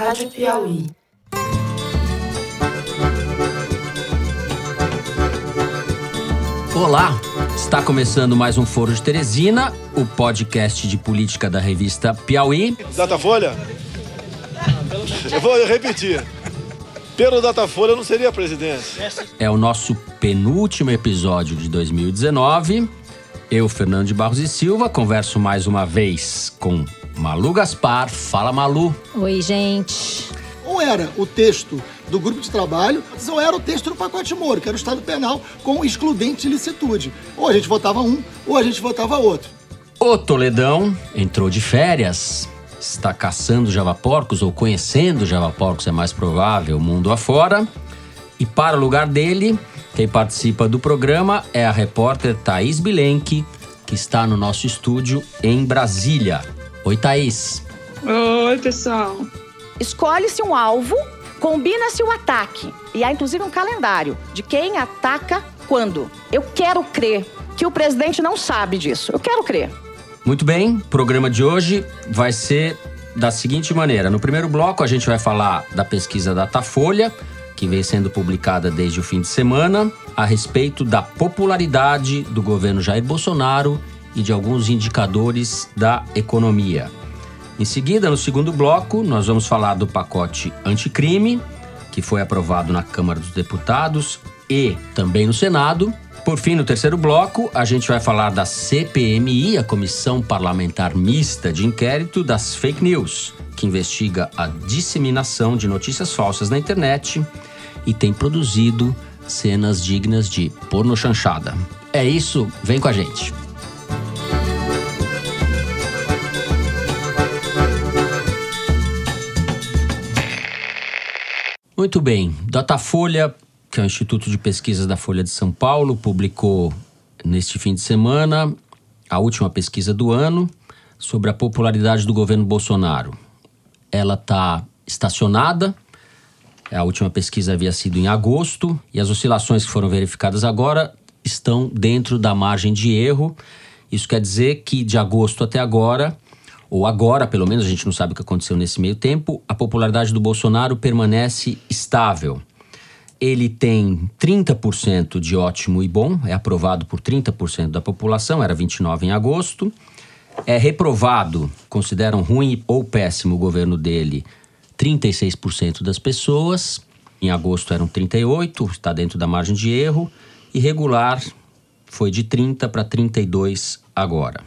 Rádio Piauí. Olá, está começando mais um Foro de Teresina, o podcast de política da revista Piauí. Datafolha? Eu vou repetir. Pelo Datafolha não seria presidente. É o nosso penúltimo episódio de 2019. Eu, Fernando de Barros e Silva, converso mais uma vez com Malu Gaspar. Fala, Malu. Oi, gente. Ou era o texto do grupo de trabalho, ou era o texto do pacote Moro, que era o Estado Penal com excludente de licitude. Ou a gente votava um, ou a gente votava outro. O Toledão entrou de férias, está caçando javaporcos ou conhecendo javaporcos, é mais provável, mundo afora. E para o lugar dele, quem participa do programa é a repórter Thaís Bilenque, que está no nosso estúdio em Brasília. Oi, Thaís. Oi, pessoal. Escolhe-se um alvo, combina-se o ataque. E há inclusive um calendário de quem ataca quando. Eu quero crer que o presidente não sabe disso. Eu quero crer. Muito bem, o programa de hoje vai ser da seguinte maneira: no primeiro bloco, a gente vai falar da pesquisa Datafolha, que vem sendo publicada desde o fim de semana, a respeito da popularidade do governo Jair Bolsonaro e de alguns indicadores da economia. Em seguida, no segundo bloco, nós vamos falar do pacote anticrime, que foi aprovado na Câmara dos Deputados e também no Senado. Por fim, no terceiro bloco, a gente vai falar da CPMI, a Comissão Parlamentar Mista de Inquérito das Fake News, que investiga a disseminação de notícias falsas na internet e tem produzido cenas dignas de porno chanchada. É isso, vem com a gente. Muito bem. Datafolha, que é o Instituto de Pesquisas da Folha de São Paulo, publicou neste fim de semana a última pesquisa do ano sobre a popularidade do governo Bolsonaro. Ela está estacionada. A última pesquisa havia sido em agosto e as oscilações que foram verificadas agora estão dentro da margem de erro. Isso quer dizer que de agosto até agora ou agora, pelo menos, a gente não sabe o que aconteceu nesse meio tempo, a popularidade do Bolsonaro permanece estável. Ele tem 30% de ótimo e bom, é aprovado por 30% da população, era 29 em agosto. É reprovado, consideram ruim ou péssimo o governo dele, 36% das pessoas. Em agosto eram 38, está dentro da margem de erro. E regular foi de 30 para 32 agora.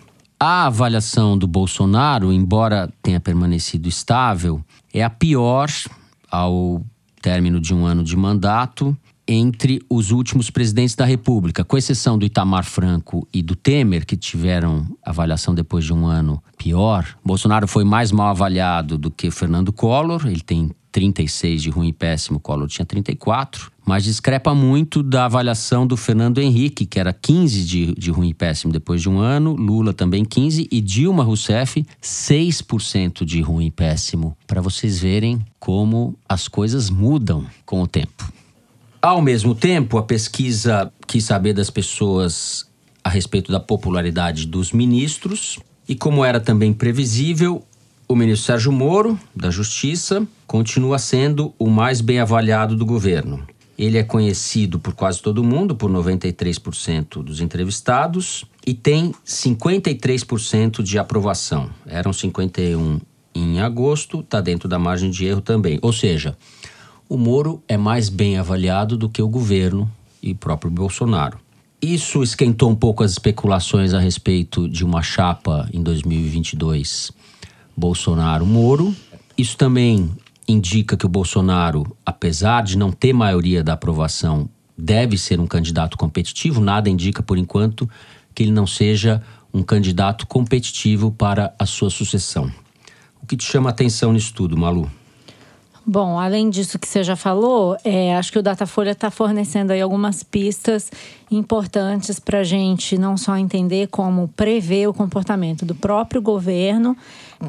A avaliação do Bolsonaro, embora tenha permanecido estável, é a pior ao término de um ano de mandato entre os últimos presidentes da República, com exceção do Itamar Franco e do Temer, que tiveram avaliação depois de um ano pior. Bolsonaro foi mais mal avaliado do que Fernando Collor, ele tem 36 de ruim e péssimo, Collor tinha 34, mas discrepa muito da avaliação do Fernando Henrique, que era 15 de, de ruim e péssimo depois de um ano, Lula também 15 e Dilma Rousseff 6% de ruim e péssimo, para vocês verem como as coisas mudam com o tempo. Ao mesmo tempo, a pesquisa quis saber das pessoas a respeito da popularidade dos ministros e como era também previsível, o ministro Sérgio Moro, da Justiça, continua sendo o mais bem avaliado do governo. Ele é conhecido por quase todo mundo, por 93% dos entrevistados, e tem 53% de aprovação. Eram 51 em agosto, está dentro da margem de erro também. Ou seja, o Moro é mais bem avaliado do que o governo e o próprio Bolsonaro. Isso esquentou um pouco as especulações a respeito de uma chapa em 2022 Bolsonaro-Moro. Isso também indica que o Bolsonaro, apesar de não ter maioria da aprovação, deve ser um candidato competitivo. Nada indica, por enquanto, que ele não seja um candidato competitivo para a sua sucessão. O que te chama a atenção nisso tudo, Malu? Bom, além disso que você já falou, é, acho que o Datafolha está fornecendo aí algumas pistas importantes para a gente não só entender como prever o comportamento do próprio governo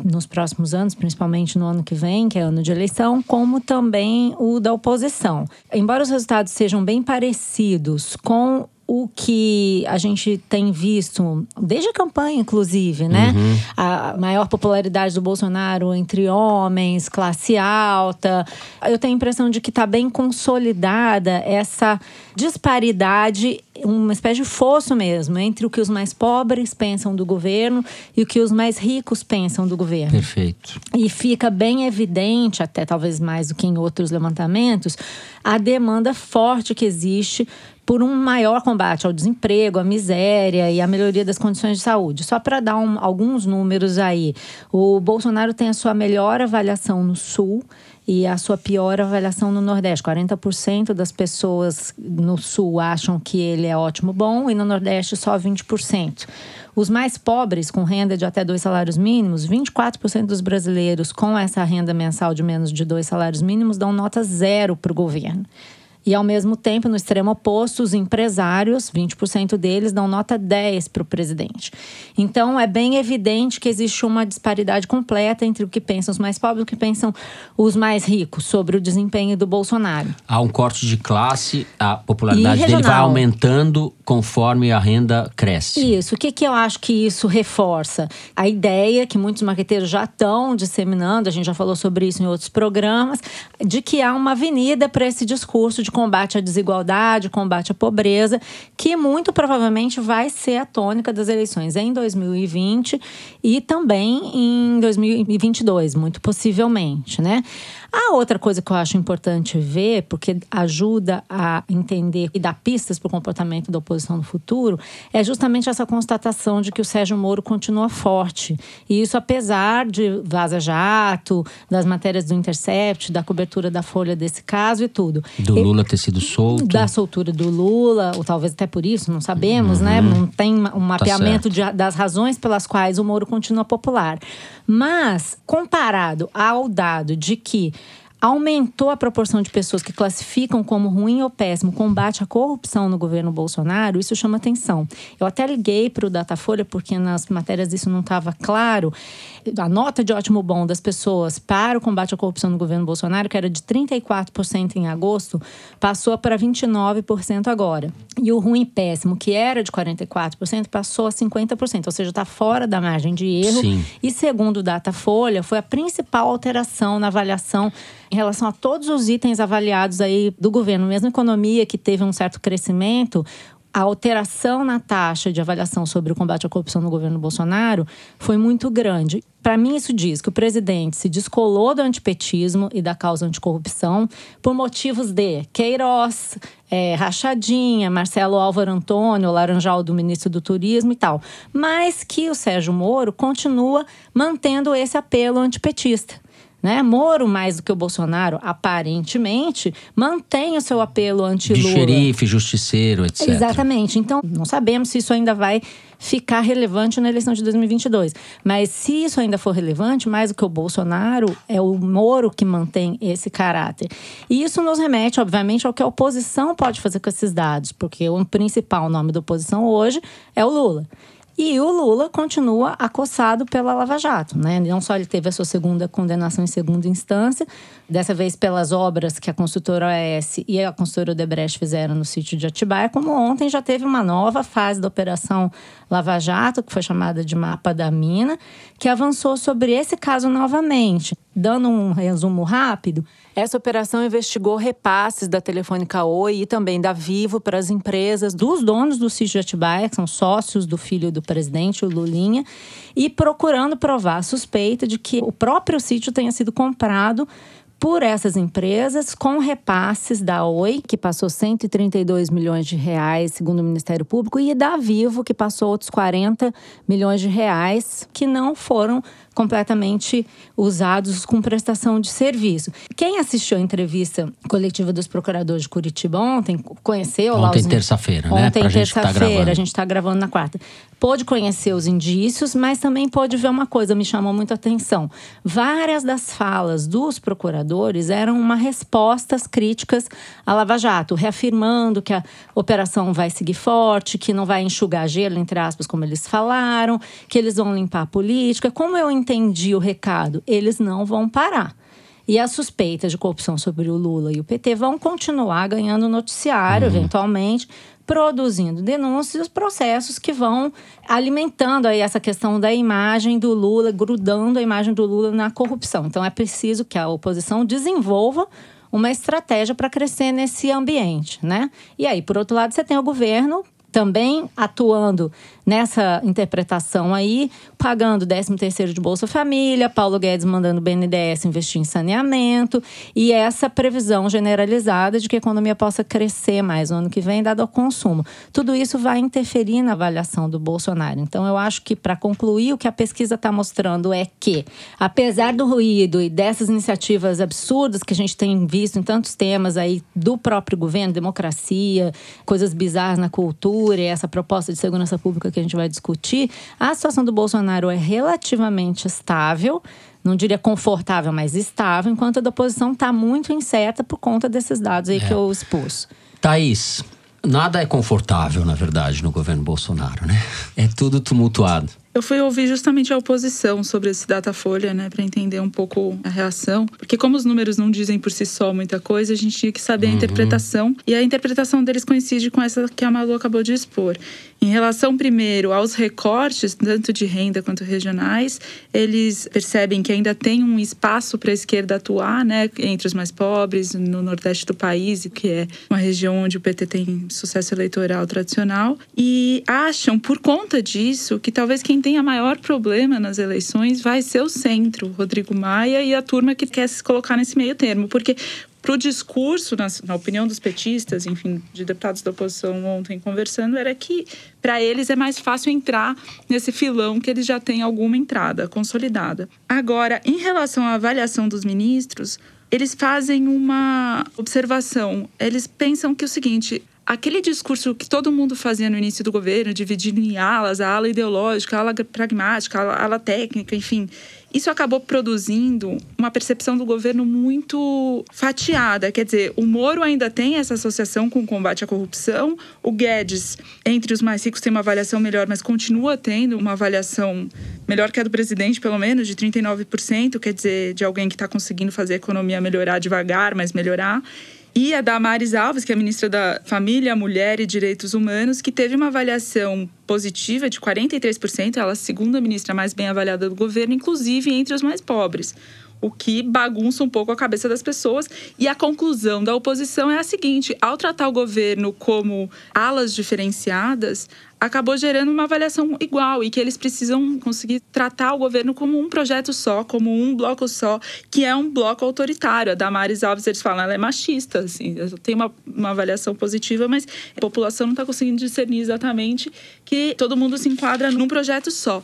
nos próximos anos, principalmente no ano que vem, que é ano de eleição, como também o da oposição. Embora os resultados sejam bem parecidos com o que a gente tem visto desde a campanha, inclusive, né? Uhum. A maior popularidade do Bolsonaro entre homens, classe alta. Eu tenho a impressão de que está bem consolidada essa disparidade, uma espécie de fosso mesmo, entre o que os mais pobres pensam do governo e o que os mais ricos pensam do governo. Perfeito. E fica bem evidente, até talvez mais do que em outros levantamentos, a demanda forte que existe por um maior combate ao desemprego, à miséria e à melhoria das condições de saúde. Só para dar um, alguns números aí, o Bolsonaro tem a sua melhor avaliação no Sul e a sua pior avaliação no Nordeste. 40% das pessoas no Sul acham que ele é ótimo bom e no Nordeste só 20%. Os mais pobres, com renda de até dois salários mínimos, 24% dos brasileiros com essa renda mensal de menos de dois salários mínimos dão nota zero para o governo. E, ao mesmo tempo, no extremo oposto, os empresários, 20% deles, dão nota 10 para o presidente. Então, é bem evidente que existe uma disparidade completa entre o que pensam os mais pobres e o que pensam os mais ricos sobre o desempenho do Bolsonaro. Há um corte de classe, a popularidade dele vai aumentando conforme a renda cresce. Isso. O que, que eu acho que isso reforça? A ideia que muitos marqueteiros já estão disseminando, a gente já falou sobre isso em outros programas, de que há uma avenida para esse discurso de combate à desigualdade, combate à pobreza, que muito provavelmente vai ser a tônica das eleições em 2020 e também em 2022, muito possivelmente, né? A outra coisa que eu acho importante ver, porque ajuda a entender e dar pistas para o comportamento da oposição no futuro, é justamente essa constatação de que o Sérgio Moro continua forte. E isso apesar de Vaza Jato, das matérias do Intercept, da cobertura da Folha desse caso e tudo. Do Lula ter sido solto. Da soltura do Lula, ou talvez até por isso, não sabemos, né? uhum. né? Não tem um tá mapeamento tá de, das razões pelas quais o Moro continua popular. Mas, comparado ao dado de que aumentou a proporção de pessoas que classificam como ruim ou péssimo combate à corrupção no governo Bolsonaro, isso chama atenção. Eu até liguei para o Datafolha, porque nas matérias isso não estava claro. A nota de ótimo bom das pessoas para o combate à corrupção no governo Bolsonaro, que era de 34% em agosto, passou para 29% agora. E o ruim e péssimo, que era de 44%, passou a 50%, ou seja, está fora da margem de erro. Sim. E segundo o Datafolha, foi a principal alteração na avaliação em relação a todos os itens avaliados aí do governo, mesmo economia que teve um certo crescimento, a alteração na taxa de avaliação sobre o combate à corrupção no governo Bolsonaro foi muito grande. Para mim, isso diz que o presidente se descolou do antipetismo e da causa anticorrupção por motivos de Queiroz, é, Rachadinha, Marcelo Álvaro Antônio, Laranjal do ministro do Turismo e tal. Mas que o Sérgio Moro continua mantendo esse apelo antipetista. Né? Moro, mais do que o Bolsonaro, aparentemente, mantém o seu apelo anti-Lula. De xerife, justiceiro, etc. Exatamente. Então, não sabemos se isso ainda vai ficar relevante na eleição de 2022. Mas se isso ainda for relevante, mais do que o Bolsonaro, é o Moro que mantém esse caráter. E isso nos remete, obviamente, ao que a oposição pode fazer com esses dados, porque o principal nome da oposição hoje é o Lula. E o Lula continua acossado pela Lava Jato, né? Não só ele teve a sua segunda condenação em segunda instância, dessa vez pelas obras que a construtora OAS e a construtora Odebrecht fizeram no sítio de Atibaia, como ontem já teve uma nova fase da Operação Lava Jato, que foi chamada de Mapa da Mina, que avançou sobre esse caso novamente. Dando um resumo rápido, essa operação investigou repasses da Telefônica Oi e também da Vivo para as empresas dos donos do sítio de Atibaia, que são sócios do filho do presidente, o Lulinha, e procurando provar a suspeita de que o próprio sítio tenha sido comprado por essas empresas com repasses da Oi, que passou 132 milhões de reais, segundo o Ministério Público, e da Vivo, que passou outros 40 milhões de reais, que não foram completamente usados com prestação de serviço. Quem assistiu a entrevista coletiva dos procuradores de Curitiba ontem, conheceu ontem terça-feira, né? Ontem terça-feira, a gente está gravando na quarta. Pôde conhecer os indícios, mas também pôde ver uma coisa, me chamou muito a atenção. Várias das falas dos procuradores eram uma respostas críticas à Lava Jato, reafirmando que a operação vai seguir forte, que não vai enxugar gelo, entre aspas, como eles falaram, que eles vão limpar a política. Como eu entendi o recado, eles não vão parar. E as suspeitas de corrupção sobre o Lula e o PT vão continuar ganhando noticiário, uhum. eventualmente, produzindo denúncias, processos que vão alimentando aí essa questão da imagem do Lula, grudando a imagem do Lula na corrupção. Então é preciso que a oposição desenvolva uma estratégia para crescer nesse ambiente, né? E aí, por outro lado, você tem o governo também atuando nessa interpretação aí, pagando 13 terceiro de Bolsa Família, Paulo Guedes mandando o BNDES investir em saneamento e essa previsão generalizada de que a economia possa crescer mais no ano que vem, dado ao consumo. Tudo isso vai interferir na avaliação do Bolsonaro. Então, eu acho que, para concluir, o que a pesquisa está mostrando é que, apesar do ruído e dessas iniciativas absurdas que a gente tem visto em tantos temas aí do próprio governo, democracia, coisas bizarras na cultura e essa proposta de segurança pública que a gente vai discutir, a situação do Bolsonaro é relativamente estável não diria confortável, mas estável, enquanto a da oposição está muito incerta por conta desses dados aí é. que eu expus. Thaís, nada é confortável, na verdade, no governo Bolsonaro, né? É tudo tumultuado. Eu fui ouvir justamente a oposição sobre esse Datafolha, né, para entender um pouco a reação, porque como os números não dizem por si só muita coisa, a gente tinha que saber uhum. a interpretação, e a interpretação deles coincide com essa que a Malu acabou de expor. Em relação, primeiro, aos recortes, tanto de renda quanto regionais, eles percebem que ainda tem um espaço para a esquerda atuar, né, entre os mais pobres, no nordeste do país, que é uma região onde o PT tem sucesso eleitoral tradicional, e acham, por conta disso, que talvez quem tenha maior problema nas eleições vai ser o centro, Rodrigo Maia e a turma que quer se colocar nesse meio termo. Porque para o discurso, na, na, opinião dos petistas, enfim, de deputados da oposição ontem conversando, era que para eles é mais fácil entrar nesse filão que eles já têm alguma entrada consolidada. Agora, em relação à avaliação dos ministros, eles fazem uma observação. Eles pensam que é o seguinte: aquele discurso que todo mundo fazia no início do governo, dividindo em alas, a ala ideológica, a ala pragmática, a ala, a ala técnica, enfim, isso acabou produzindo uma percepção do governo muito fatiada. Quer dizer, o Moro ainda tem essa associação com o combate à corrupção, o Guedes, entre os mais ricos, tem uma avaliação melhor, mas continua tendo uma avaliação melhor que a do presidente, pelo menos, de 39%, quer dizer, de alguém que está conseguindo fazer a economia melhorar devagar, mas melhorar e a Damares Alves, que é ministra da Família, Mulher e Direitos Humanos, que teve uma avaliação positiva de 43%, ela é a segunda ministra mais bem avaliada do governo, inclusive entre os mais pobres o que bagunça um pouco a cabeça das pessoas. E a conclusão da oposição é a seguinte: ao tratar o governo como alas diferenciadas, acabou gerando uma avaliação igual e que eles precisam conseguir tratar o governo como um projeto só, como um bloco só, que é um bloco autoritário. A Damares Alves, eles falam, ela é machista, assim, tem uma, uma avaliação positiva, mas a população não está conseguindo discernir exatamente que todo mundo se enquadra num projeto só.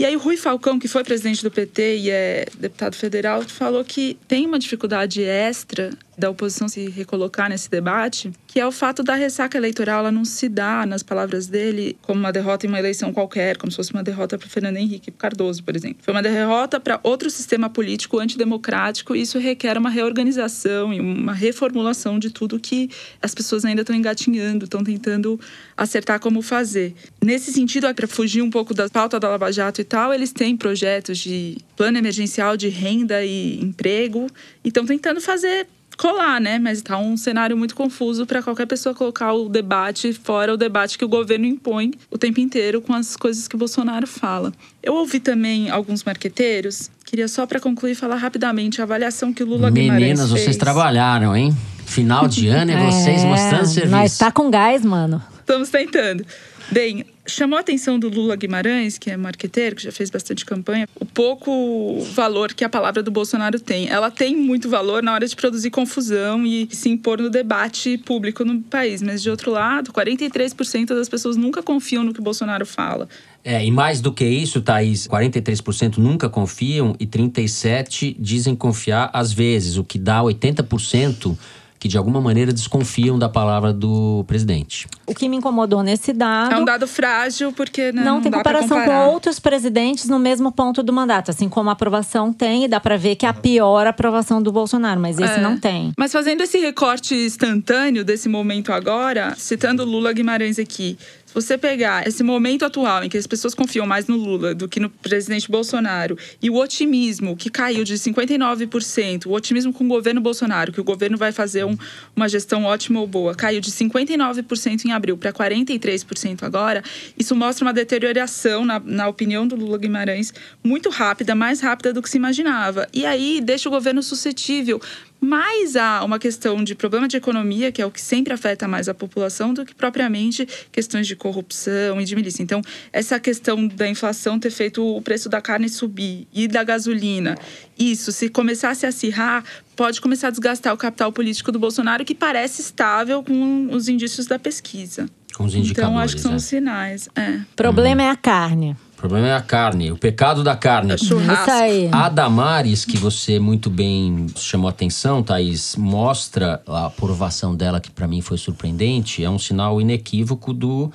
E aí Rui Falcão, que foi presidente do PT e é deputado federal, falou que tem uma dificuldade extra da oposição se recolocar nesse debate, que é o fato da ressaca eleitoral ela não se dá, nas palavras dele, como uma derrota em uma eleição qualquer, como se fosse uma derrota para Fernando Henrique Cardoso, por exemplo. Foi uma derrota para outro sistema político antidemocrático e isso requer uma reorganização e uma reformulação de tudo que as pessoas ainda estão engatinhando, estão tentando acertar como fazer. Nesse sentido, para fugir um pouco da pauta da Lava Jato e tal, eles têm projetos de plano emergencial de renda e emprego e estão tentando fazer colar, né? Mas está um cenário muito confuso para qualquer pessoa colocar o debate fora o debate que o governo impõe o tempo inteiro com as coisas que o Bolsonaro fala. Eu ouvi também alguns marqueteiros, queria só para concluir falar rapidamente a avaliação que o Lula Meninas, Guimarães Meninas, vocês trabalharam, hein? Final de ano e é, vocês mostrando serviço. Mas tá com gás, mano. Estamos tentando. Bem, chamou a atenção do Lula Guimarães, que é marqueteiro, que já fez bastante campanha, o pouco valor que a palavra do Bolsonaro tem. Ela tem muito valor na hora de produzir confusão e se impor no debate público no país. Mas, de outro lado, 43% das pessoas nunca confiam no que o Bolsonaro fala. É, e mais do que isso, Thaís, 43% nunca confiam e 37% dizem confiar às vezes, o que dá 80% que de alguma maneira desconfiam da palavra do presidente. O que me incomodou nesse dado. É um dado frágil, porque não, não tem comparação com outros presidentes no mesmo ponto do mandato. Assim como a aprovação tem, e dá para ver que é a pior aprovação do Bolsonaro, mas esse é. não tem. Mas fazendo esse recorte instantâneo desse momento agora, citando Lula Guimarães aqui, Se você pegar esse momento atual em que as pessoas confiam mais no Lula do que no presidente Bolsonaro e o otimismo que caiu de 59%, o otimismo com o governo Bolsonaro, que o governo vai fazer um, uma gestão ótima ou boa, caiu de 59% em abril para 43% agora, isso mostra uma deterioração, na, na opinião do Lula Guimarães, muito rápida, mais rápida do que se imaginava. E aí deixa o governo suscetível mais a uma questão de problema de economia, que é o que sempre afeta mais a população, do que propriamente questões de corrupção e de milícia. Então, essa questão da inflação ter feito o preço da carne subir e da gasolina, isso, se começasse a acirrar, pode começar a desgastar o capital político do Bolsonaro, que parece estável com os indícios da pesquisa. Com os indicadores. Então, acho que são né? os sinais. É. Problema é a carne. O problema é a carne, o pecado da carne. Churrasco. Aí. A Damares, que você muito bem chamou atenção, Thaís, mostra a aprovação dela, que para mim foi surpreendente, é um sinal inequívoco do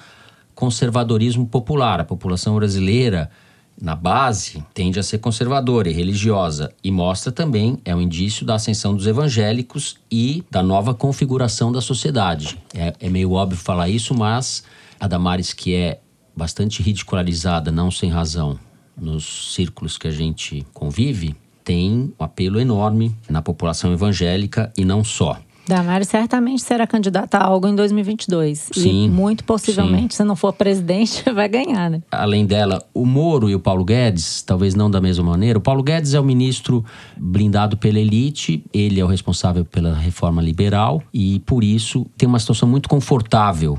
conservadorismo popular. A população brasileira, na base, tende a ser conservadora e religiosa. E mostra também, é um indício da ascensão dos evangélicos e da nova configuração da sociedade. É, é meio óbvio falar isso, mas a Damares, que é bastante ridicularizada, não sem razão, nos círculos que a gente convive, tem um apelo enorme na população evangélica e não só. Damares certamente será candidata a algo em 2022. Sim, e muito possivelmente, se não for presidente, vai ganhar, né? Além dela, o Moro e o Paulo Guedes, talvez não da mesma maneira. O Paulo Guedes é o ministro blindado pela elite, ele é o responsável pela reforma liberal e, por isso, tem uma situação muito confortável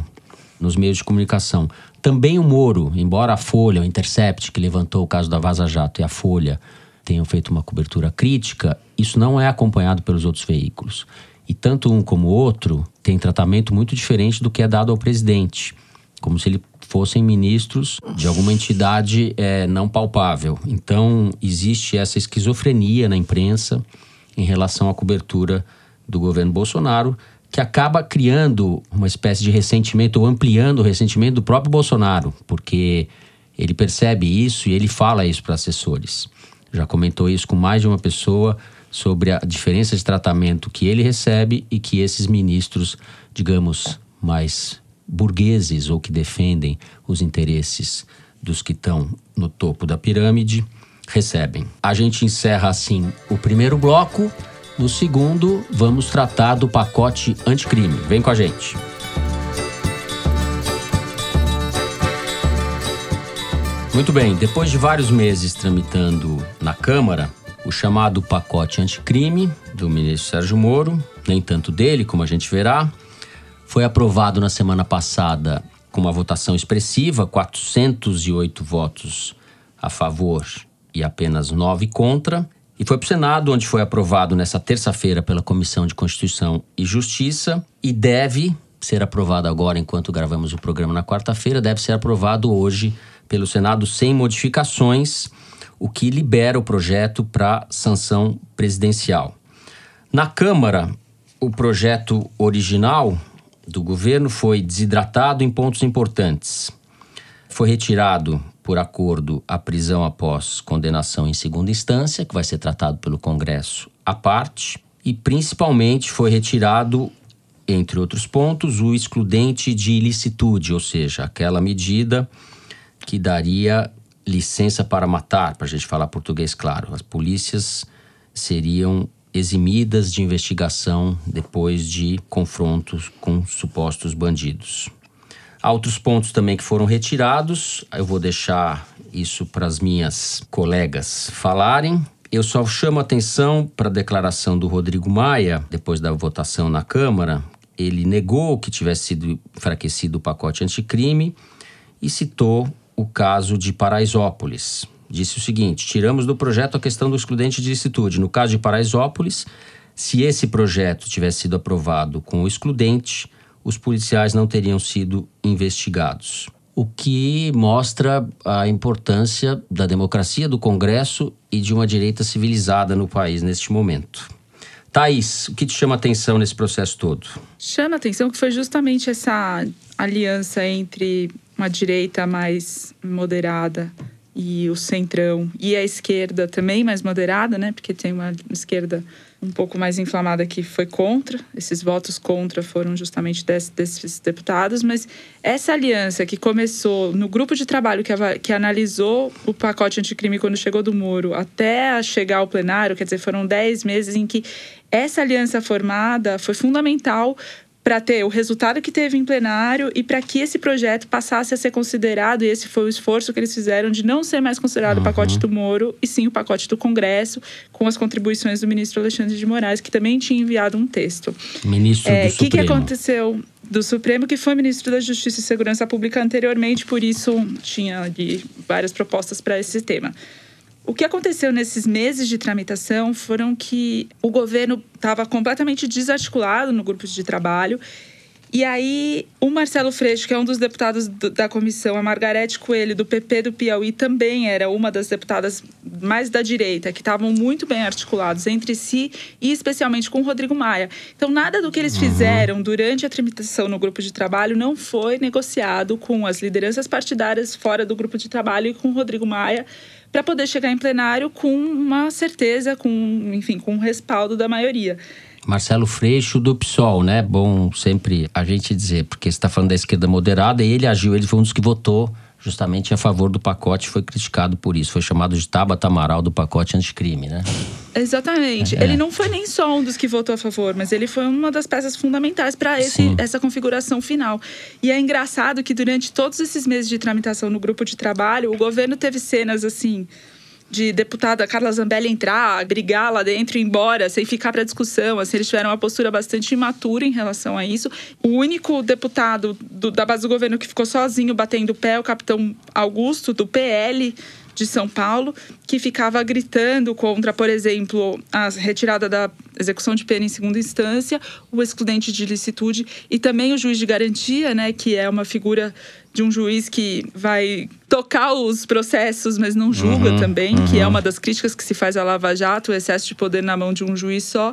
nos meios de comunicação. Também o Moro, embora a Folha, o Intercept, que levantou o caso da Vaza Jato, e a Folha tenham feito uma cobertura crítica, isso não é acompanhado pelos outros veículos. E tanto um como o outro têm tratamento muito diferente do que é dado ao presidente, como se ele fossem ministros de alguma entidade é, não palpável. Então, existe essa esquizofrenia na imprensa em relação à cobertura do governo Bolsonaro, que acaba criando uma espécie de ressentimento ou ampliando o ressentimento do próprio Bolsonaro, porque ele percebe isso e ele fala isso para assessores. Já comentou isso com mais de uma pessoa sobre a diferença de tratamento que ele recebe e que esses ministros, digamos, mais burgueses ou que defendem os interesses dos que estão no topo da pirâmide recebem. A gente encerra assim o primeiro bloco. No segundo, vamos tratar do pacote anticrime. Vem com a gente. Muito bem, depois de vários meses tramitando na Câmara, o chamado pacote anticrime do ministro Sérgio Moro, nem tanto dele, como a gente verá, foi aprovado na semana passada com uma votação expressiva, 408 votos a favor e apenas 9 contra. E foi para o Senado, onde foi aprovado nessa terça-feira pela Comissão de Constituição e Justiça e deve ser aprovado agora, enquanto gravamos o programa na quarta-feira, deve ser aprovado hoje pelo Senado sem modificações, o que libera o projeto para sanção presidencial. Na Câmara, o projeto original do governo foi desidratado em pontos importantes. Foi retirado por acordo a prisão após condenação em segunda instância, que vai ser tratado pelo Congresso à parte, e principalmente foi retirado, entre outros pontos, o excludente de ilicitude, ou seja, aquela medida que daria licença para matar, para a gente falar português claro. As polícias seriam eximidas de investigação depois de confrontos com supostos bandidos. Há outros pontos também que foram retirados, eu vou deixar isso para as minhas colegas falarem. Eu só chamo atenção para a declaração do Rodrigo Maia, depois da votação na Câmara. Ele negou que tivesse sido enfraquecido o pacote anticrime e citou o caso de Paraisópolis. Disse o seguinte: tiramos do projeto a questão do excludente de licitude. No caso de Paraisópolis, se esse projeto tivesse sido aprovado com o excludente, os policiais não teriam sido investigados. O que mostra a importância da democracia, do Congresso e de uma direita civilizada no país neste momento. Thaís, o que te chama atenção nesse processo todo? Chama atenção que foi justamente essa aliança entre uma direita mais moderada e o centrão e a esquerda também mais moderada, né? Porque tem uma esquerda um pouco mais inflamada que foi contra. Esses votos contra foram justamente desse, desses deputados, mas essa aliança que começou no grupo de trabalho que, que analisou o pacote anticrime quando chegou do Moro até chegar ao plenário, quer dizer, foram dez meses em que essa aliança formada foi fundamental para ter o resultado que teve em plenário e para que esse projeto passasse a ser considerado, e esse foi o esforço que eles fizeram de não ser mais considerado uhum. o pacote do Moro, e sim o pacote do Congresso, com as contribuições do ministro Alexandre de Moraes, que também tinha enviado um texto. Ministro é, do Supremo. O que, que aconteceu? do Supremo, que foi ministro da Justiça e Segurança Pública anteriormente, por isso tinha ali várias propostas para esse tema. O que aconteceu nesses meses de tramitação foram que o governo estava completamente desarticulado no grupo de trabalho. E aí, o Marcelo Freixo, que é um dos deputados da comissão, a Margarete Coelho, do PP do Piauí, também era uma das deputadas mais da direita, que estavam muito bem articulados entre si e especialmente com o Rodrigo Maia. Então, nada do que eles uhum. fizeram durante a tramitação no grupo de trabalho não foi negociado com as lideranças partidárias fora do grupo de trabalho e com o Rodrigo Maia para poder chegar em plenário com uma certeza, com, enfim, com um respaldo da maioria. Marcelo Freixo do PSOL, né? Bom sempre a gente dizer, porque você está falando da esquerda moderada, e ele agiu, ele foi um dos que votou justamente a favor do pacote, foi criticado por isso. Foi chamado de Tabata Amaral do pacote anticrime, né? Exatamente. É. Ele não foi nem só um dos que votou a favor, mas ele foi uma das peças fundamentais para essa configuração final. E é engraçado que durante todos esses meses de tramitação no grupo de trabalho, o governo teve cenas assim de deputada Carla Zambelli entrar, brigar lá dentro e ir embora, sem ficar para discussão. Assim, eles tiveram uma postura bastante imatura em relação a isso. O único deputado do, da base do governo que ficou sozinho batendo o pé é o capitão Augusto, do PL de São Paulo, que ficava gritando contra, por exemplo, a retirada da execução de pena em segunda instância, o excludente de licitude e também o juiz de garantia, né, que é uma figura de um juiz que vai tocar os processos, mas não julga uhum, também, uhum. que é uma das críticas que se faz à Lava Jato, o excesso de poder na mão de um juiz só.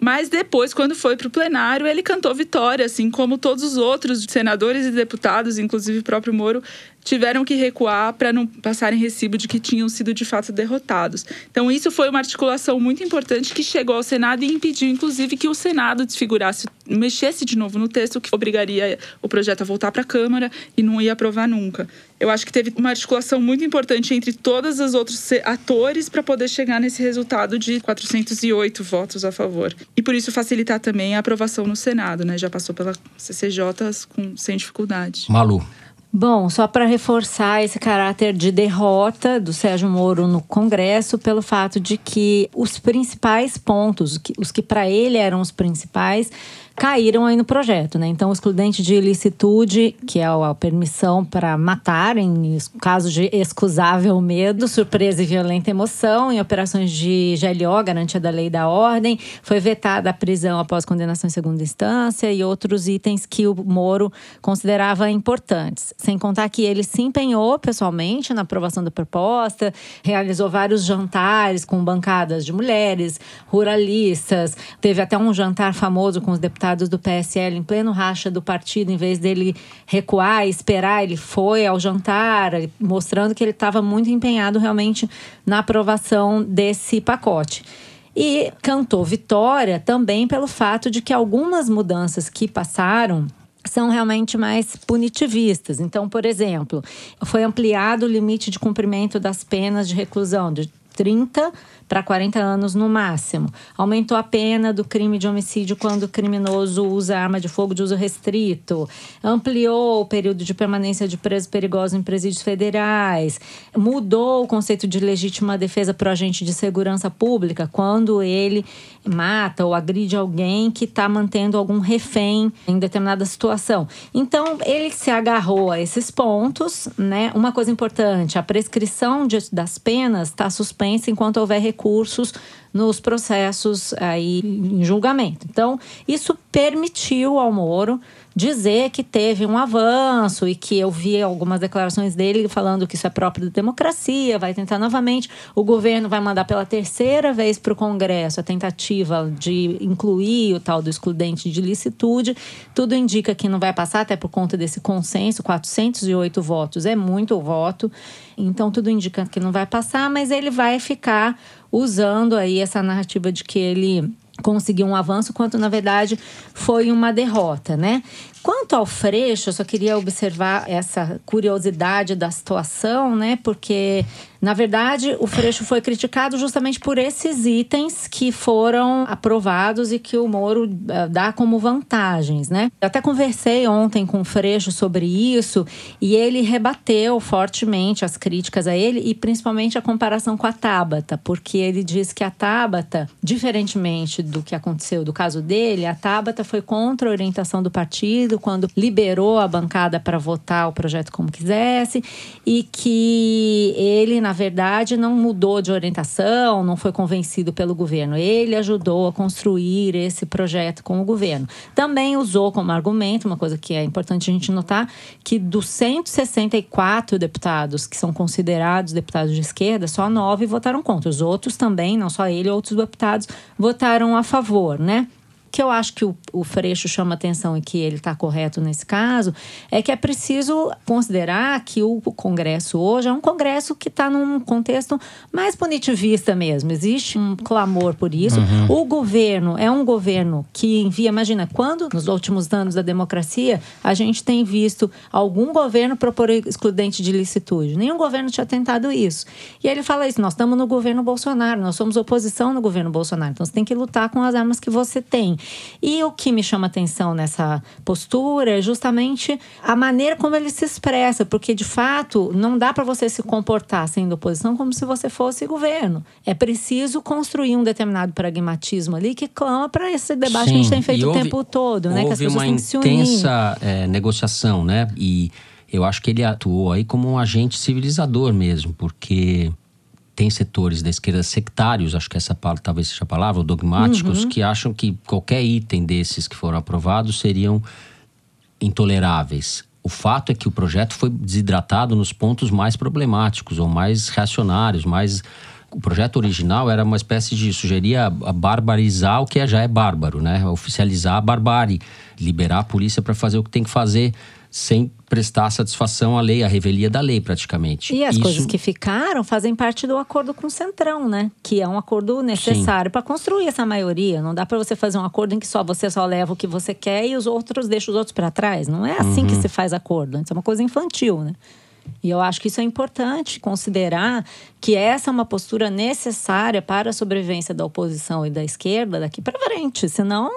Mas depois, quando foi para o plenário, ele cantou vitória, assim como todos os outros senadores e deputados, inclusive o próprio Moro, tiveram que recuar para não passarem recibo de que tinham sido de fato derrotados. Então, isso foi uma articulação muito importante que chegou ao Senado e impediu, inclusive, que o Senado desfigurasse, mexesse de novo no texto, que obrigaria o projeto a voltar para a Câmara e não ia aprovar nunca. Eu acho que teve uma articulação muito importante entre todos os outros atores para poder chegar nesse resultado de 408 votos a favor. E por isso facilitar também a aprovação no Senado, né? Já passou pela CCJ com, sem dificuldade. Malu. Bom, só para reforçar esse caráter de derrota do Sérgio Moro no Congresso, pelo fato de que os principais pontos, os que para ele eram os principais, caíram aí no projeto, né? Então, o excludente de ilicitude, que é a permissão para matar em caso de excusável medo, surpresa e violenta emoção, em operações de GLO, garantia da lei e da ordem, foi vetada a prisão após condenação em segunda instância e outros itens que o Moro considerava importantes. Sem contar que ele se empenhou pessoalmente na aprovação da proposta, realizou vários jantares com bancadas de mulheres, ruralistas, teve até um jantar famoso com os deputados deputados do PSL em pleno racha do partido, em vez dele recuar e esperar, ele foi ao jantar, mostrando que ele estava muito empenhado realmente na aprovação desse pacote. E cantou vitória também pelo fato de que algumas mudanças que passaram são realmente mais punitivistas. Então, por exemplo, foi ampliado o limite de cumprimento das penas de reclusão de 30 para 40 anos no máximo. Aumentou a pena do crime de homicídio quando o criminoso usa arma de fogo de uso restrito. Ampliou o período de permanência de preso perigoso em presídios federais. Mudou o conceito de legítima defesa para o agente de segurança pública quando ele mata ou agride alguém que está mantendo algum refém em determinada situação. Então, ele se agarrou a esses pontos, né? Uma coisa importante, a prescrição de, das penas está suspensa enquanto houver recursos nos processos aí em julgamento. Então, isso permitiu ao Moro dizer que teve um avanço e que eu vi algumas declarações dele falando que isso é próprio da democracia, vai tentar novamente. O governo vai mandar pela terceira vez para o Congresso a tentativa de incluir o tal do excludente de licitude. Tudo indica que não vai passar, até por conta desse consenso: 408 votos é muito voto. Então, tudo indica que não vai passar, mas ele vai ficar usando aí essa narrativa de que ele conseguiu um avanço, quando na verdade foi uma derrota, né? Quanto ao Freixo, eu só queria observar essa curiosidade da situação, né? Porque, na verdade, o Freixo foi criticado justamente por esses itens que foram aprovados e que o Moro uh, dá como vantagens, né? Eu até conversei ontem com o Freixo sobre isso e ele rebateu fortemente as críticas a ele e principalmente a comparação com a Tabata, porque ele diz que a Tabata, diferentemente do que aconteceu do caso dele, a Tabata foi contra a orientação do partido quando liberou a bancada para votar o projeto como quisesse e que ele, na verdade, não mudou de orientação, não foi convencido pelo governo. Ele ajudou a construir esse projeto com o governo. Também usou como argumento, uma coisa que é importante a gente notar, que dos 164 deputados que são considerados deputados de esquerda, só nove votaram contra. Os outros também, não só ele, outros deputados votaram a favor, né? Que eu acho que o, o Freixo chama atenção e que ele está correto nesse caso, é que é preciso considerar que o Congresso hoje é um Congresso que está num contexto mais punitivista mesmo. Existe um clamor por isso. Uhum. O governo é um governo que envia, imagina, quando nos últimos anos da democracia a gente tem visto algum governo propor excludente de licitude. Nenhum governo tinha tentado isso. E ele fala isso: nós estamos no governo Bolsonaro, nós somos oposição no governo Bolsonaro. Então você tem que lutar com as armas que você tem. E o que me chama atenção nessa postura é justamente a maneira como ele se expressa, porque de fato não dá para você se comportar sendo oposição como se você fosse governo. É preciso construir um determinado pragmatismo ali que clama para esse debate Sim, que a gente tem feito o tempo todo, né? que as pessoas uma intensa é, negociação, né? E eu acho que ele atuou aí como um agente civilizador mesmo, porque tem setores da esquerda sectários, acho que essa palavra, talvez seja a palavra, ou dogmáticos, uhum. que acham que qualquer item desses que foram aprovados seriam intoleráveis. O fato é que o projeto foi desidratado nos pontos mais problemáticos ou mais reacionários, mais o projeto original era uma espécie de sugeria barbarizar o que já é bárbaro, né? Oficializar a barbárie, liberar a polícia para fazer o que tem que fazer sem prestar satisfação à lei, à revelia da lei, praticamente. E as Isso... coisas que ficaram fazem parte do acordo com o Centrão, né? Que é um acordo necessário para construir essa maioria. Não dá para você fazer um acordo em que só você só leva o que você quer e os outros deixam os outros para trás. Não é assim uhum. que se faz acordo. Isso é uma coisa infantil, né? E eu acho que isso é importante considerar que essa é uma postura necessária para a sobrevivência da oposição e da esquerda daqui para frente. Senão,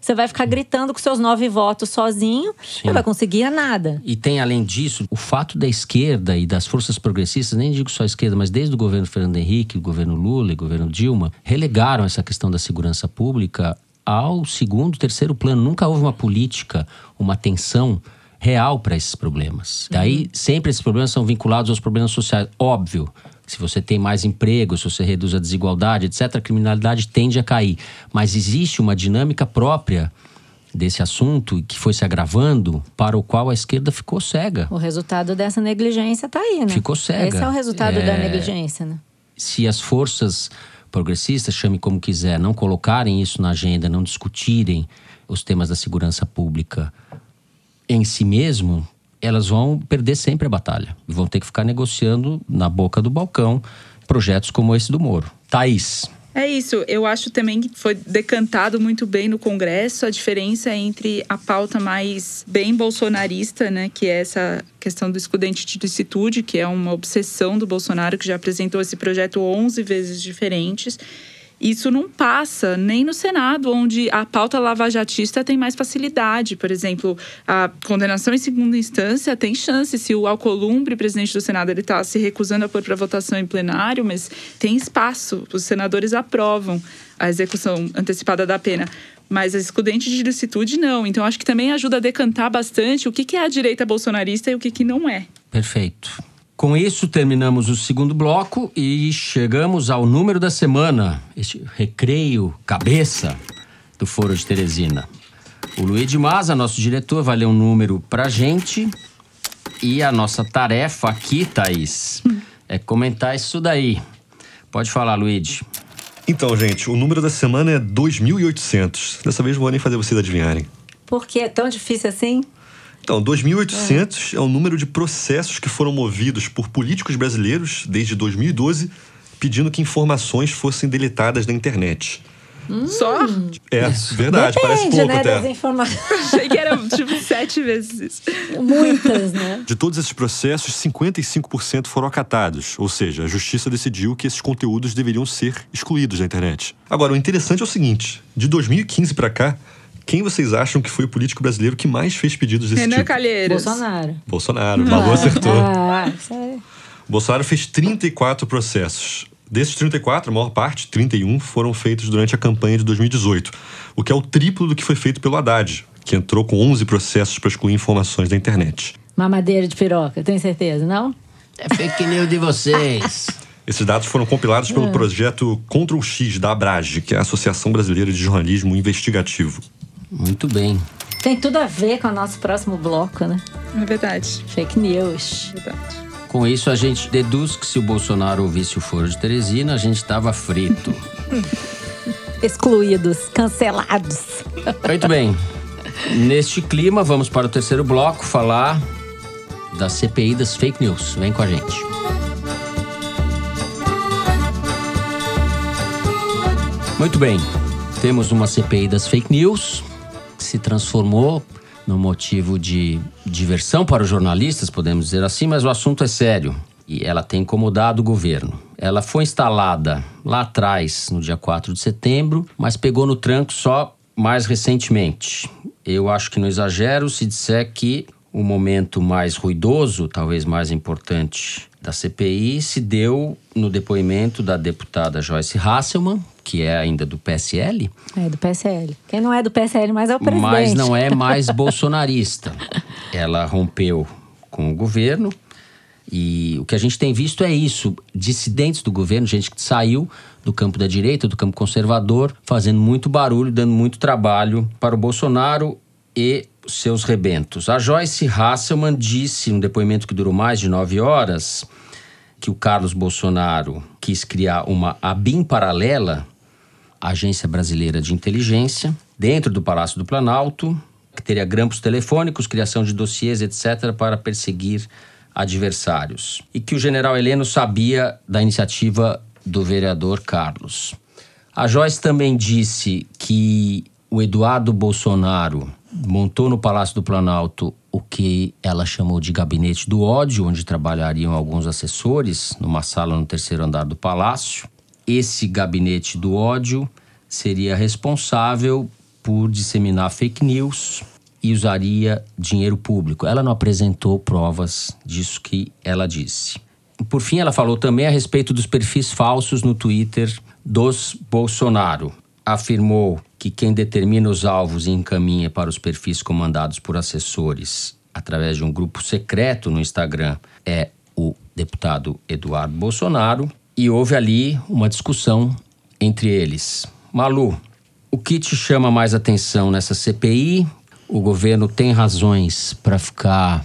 você vai ficar gritando com seus nove votos sozinho Sim. não vai conseguir nada. E tem, além disso, o fato da esquerda e das forças progressistas, nem digo só a esquerda, mas desde o governo Fernando Henrique, o governo Lula e o governo Dilma, relegaram essa questão da segurança pública ao segundo, terceiro plano. Nunca houve uma política, uma atenção real para esses problemas. Uhum. Daí, sempre esses problemas são vinculados aos problemas sociais. Óbvio, se você tem mais emprego, se você reduz a desigualdade, etc., a criminalidade tende a cair. Mas existe uma dinâmica própria desse assunto que foi se agravando, para o qual a esquerda ficou cega. O resultado dessa negligência está aí, né? Ficou cega. Esse é o resultado é... da negligência, né? Se as forças progressistas, chame como quiser, não colocarem isso na agenda, não discutirem os temas da segurança pública em si mesmo, elas vão perder sempre a batalha. Vão ter que ficar negociando na boca do balcão projetos como esse do Moro. Thaís. É isso. Eu acho também que foi decantado muito bem no Congresso a diferença entre a pauta mais bem bolsonarista, né, que é essa questão do excludente de licitude, que é uma obsessão do Bolsonaro, que já apresentou esse projeto 11 vezes diferentes isso não passa nem no Senado, onde a pauta lavajatista tem mais facilidade. Por exemplo, a condenação em segunda instância tem chance. Se o Alcolumbre, presidente do Senado, ele está se recusando a pôr para votação em plenário, mas tem espaço. Os senadores aprovam a execução antecipada da pena. Mas a excludente de licitude, não. Então, acho que também ajuda a decantar bastante o que é a direita bolsonarista e o que não é. Perfeito. Com isso, terminamos o segundo bloco e chegamos ao número da semana, este recreio cabeça do Foro de Teresina. O Luiz Maza, nosso diretor, vai ler um número pra gente. E a nossa tarefa aqui, Thaís, é comentar isso daí. Pode falar, Luiz. Então, gente, o número da semana é 2.800. Dessa vez não vou nem fazer vocês adivinharem. Por que é tão difícil assim? Então, 2.800 é. é o número de processos que foram movidos por políticos brasileiros desde 2012 pedindo que informações fossem deletadas da internet. Hum. Só? É, verdade, Depende, parece pouco né, até. Das informações. Achei que era tipo sete vezes isso. Muitas, né? De todos esses processos, 55% foram acatados, ou seja, a justiça decidiu que esses conteúdos deveriam ser excluídos da internet. Agora, o interessante é o seguinte: de 2015 para cá, quem vocês acham que foi o político brasileiro que mais fez pedidos desse Renan tipo? Calheiros. Bolsonaro. Bolsonaro. Malu acertou. Ah, isso aí. Bolsonaro fez 34 processos. Desses 34, a maior parte, 31, foram feitos durante a campanha de 2018, o que é o triplo do que foi feito pelo Haddad, que entrou com 11 processos para excluir informações da internet. Mamadeira de piroca, tem certeza, não? É fake news de vocês. Esses dados foram compilados pelo projeto Ctrl X da Abrage, que é a Associação Brasileira de Jornalismo Investigativo. Muito bem. Tem tudo a ver com o nosso próximo bloco, né? É verdade. Fake news. Verdade. Com isso, a gente deduz que se o Bolsonaro ouvisse o foro de Teresina, a gente estava frito. Excluídos, cancelados. Muito bem. Neste clima, vamos para o terceiro bloco falar da CPI das fake news. Vem com a gente. Muito bem. Temos uma CPI das fake news se transformou no motivo de diversão para os jornalistas, podemos dizer assim, mas o assunto é sério e ela tem incomodado o governo. Ela foi instalada lá atrás, no dia 4 de setembro, mas pegou no tranco só mais recentemente. Eu acho que não exagero se disser que o momento mais ruidoso, talvez mais importante da CPI, se deu no depoimento da deputada Joyce Hasselmann, que é ainda do PSL, É do PSL. Quem não é do PSL, mas é o presidente. mas não é mais bolsonarista. Ela rompeu com o governo e o que a gente tem visto é isso: dissidentes do governo, gente que saiu do campo da direita, do campo conservador, fazendo muito barulho, dando muito trabalho para o Bolsonaro e seus rebentos. A Joyce Hasselmann disse, num depoimento que durou mais de nove horas, que o Carlos Bolsonaro quis criar uma ABIN paralela Agência Brasileira de Inteligência, dentro do Palácio do Planalto, que teria grampos telefônicos, criação de dossiês, etc., para perseguir adversários. E que o general Heleno sabia da iniciativa do vereador Carlos. A Joyce também disse que o Eduardo Bolsonaro montou no Palácio do Planalto o que ela chamou de gabinete do ódio, onde trabalhariam alguns assessores, numa sala no terceiro andar do palácio. Esse gabinete do ódio seria responsável por disseminar fake news e usaria dinheiro público. Ela não apresentou provas disso que ela disse. Por fim, ela falou também a respeito dos perfis falsos no Twitter dos Bolsonaro. Afirmou que quem determina os alvos e encaminha para os perfis comandados por assessores através de um grupo secreto no Instagram é o deputado Eduardo Bolsonaro. E houve ali uma discussão entre eles. Malu, o que te chama mais atenção nessa CPI? O governo tem razões para ficar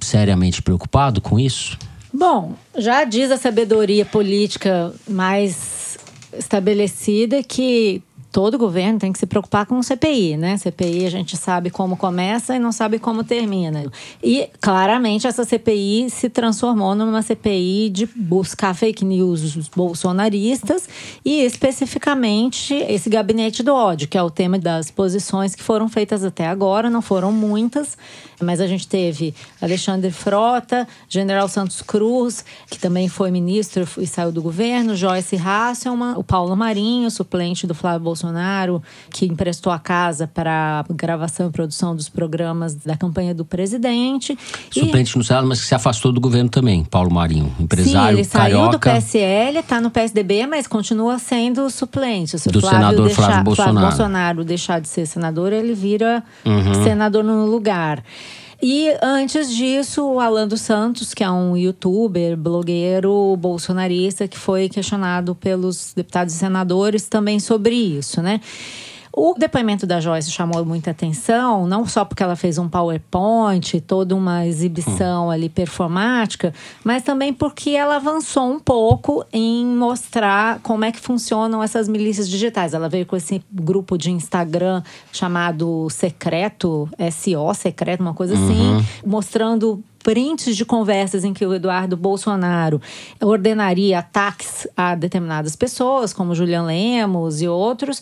seriamente preocupado com isso? Bom, já diz a sabedoria política mais estabelecida que todo governo tem que se preocupar com o CPI, né? CPI a gente sabe como começa e não sabe como termina. E claramente essa CPI se transformou numa CPI de buscar fake news bolsonaristas e especificamente esse gabinete do ódio, que é o tema das posições que foram feitas até agora, não foram muitas, mas a gente teve Alexandre Frota, General Santos Cruz, que também foi ministro e saiu do governo, Joyce Hasselman, o Paulo Marinho, suplente do Flávio Bolsonaro, que emprestou a casa para gravação e produção dos programas da campanha do presidente. E- Suplente no Senado, mas que se afastou do governo também, Paulo Marinho, Sim, empresário ele saiu do carioca. PSL, está no PSDB, mas continua sendo suplente. Se o Do senador Flávio Bolsonaro. Bolsonaro deixar de ser senador, ele vira Uhum. senador no lugar. E antes disso, o Alan dos Santos, que é um youtuber, blogueiro bolsonarista, que foi questionado pelos deputados e senadores também sobre isso, né? O depoimento da Joyce chamou muita atenção, não só porque ela fez um PowerPoint, toda uma exibição ali performática, mas também porque ela avançou um pouco em mostrar como é que funcionam essas milícias digitais. Ela veio com esse grupo de Instagram chamado Secreto, SO Secreto, uma coisa assim, mostrando prints de conversas em que o Eduardo Bolsonaro ordenaria ataques a determinadas pessoas, como Julian Lemos e outros.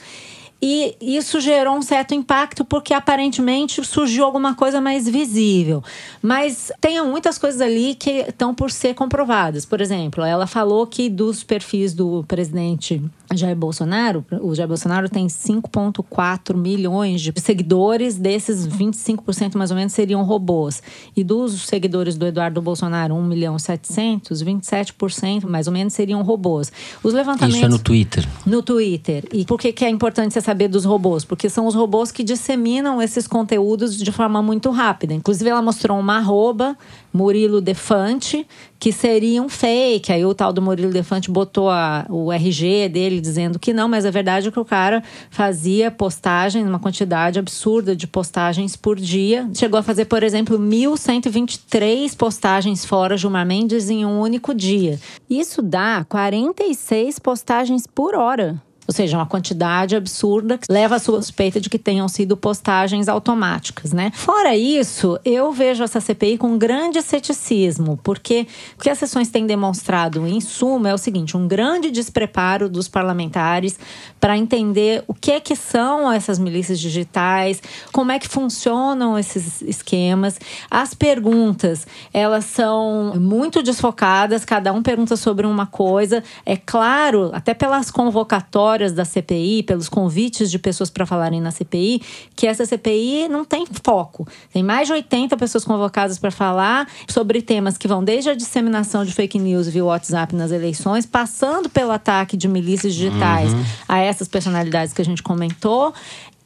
E isso gerou um certo impacto porque aparentemente surgiu alguma coisa mais visível. Mas tem muitas coisas ali que estão por ser comprovadas. Por exemplo, ela falou que dos perfis do presidente Jair Bolsonaro, o Jair Bolsonaro tem 5,4 milhões de seguidores, desses 25% mais ou menos seriam robôs. E dos seguidores do Eduardo Bolsonaro, 1 milhão 700, 27% mais ou menos seriam robôs. Os levantamentos. Isso é no Twitter. No Twitter. E por que, que é importante você saber dos robôs? Porque são os robôs que disseminam esses conteúdos de forma muito rápida. Inclusive, ela mostrou uma arroba, Murilo Defante, que seria um fake. Aí o tal do Murilo Defante botou a, o RG dele dizendo que não, mas a verdade é que o cara fazia postagem, uma quantidade absurda de postagens por dia. Chegou a fazer, por exemplo, 1.123 postagens fora Gilmar Mendes em um único dia. Isso dá 46 postagens por hora. Ou seja, uma quantidade absurda que leva a suspeita de que tenham sido postagens automáticas, né? Fora isso, eu vejo essa CPI com grande ceticismo, porque o que as sessões têm demonstrado, em suma, é o seguinte: um grande despreparo dos parlamentares para entender o que é que são essas milícias digitais, como é que funcionam esses esquemas. As perguntas, elas são muito desfocadas, cada um pergunta sobre uma coisa. É claro, até pelas convocatórias da CPI, pelos convites de pessoas para falarem na CPI, que essa CPI não tem foco. Tem mais de 80 pessoas convocadas para falar sobre temas que vão desde a disseminação de fake news via WhatsApp nas eleições, passando pelo ataque de milícias digitais uhum. a essas personalidades que a gente comentou,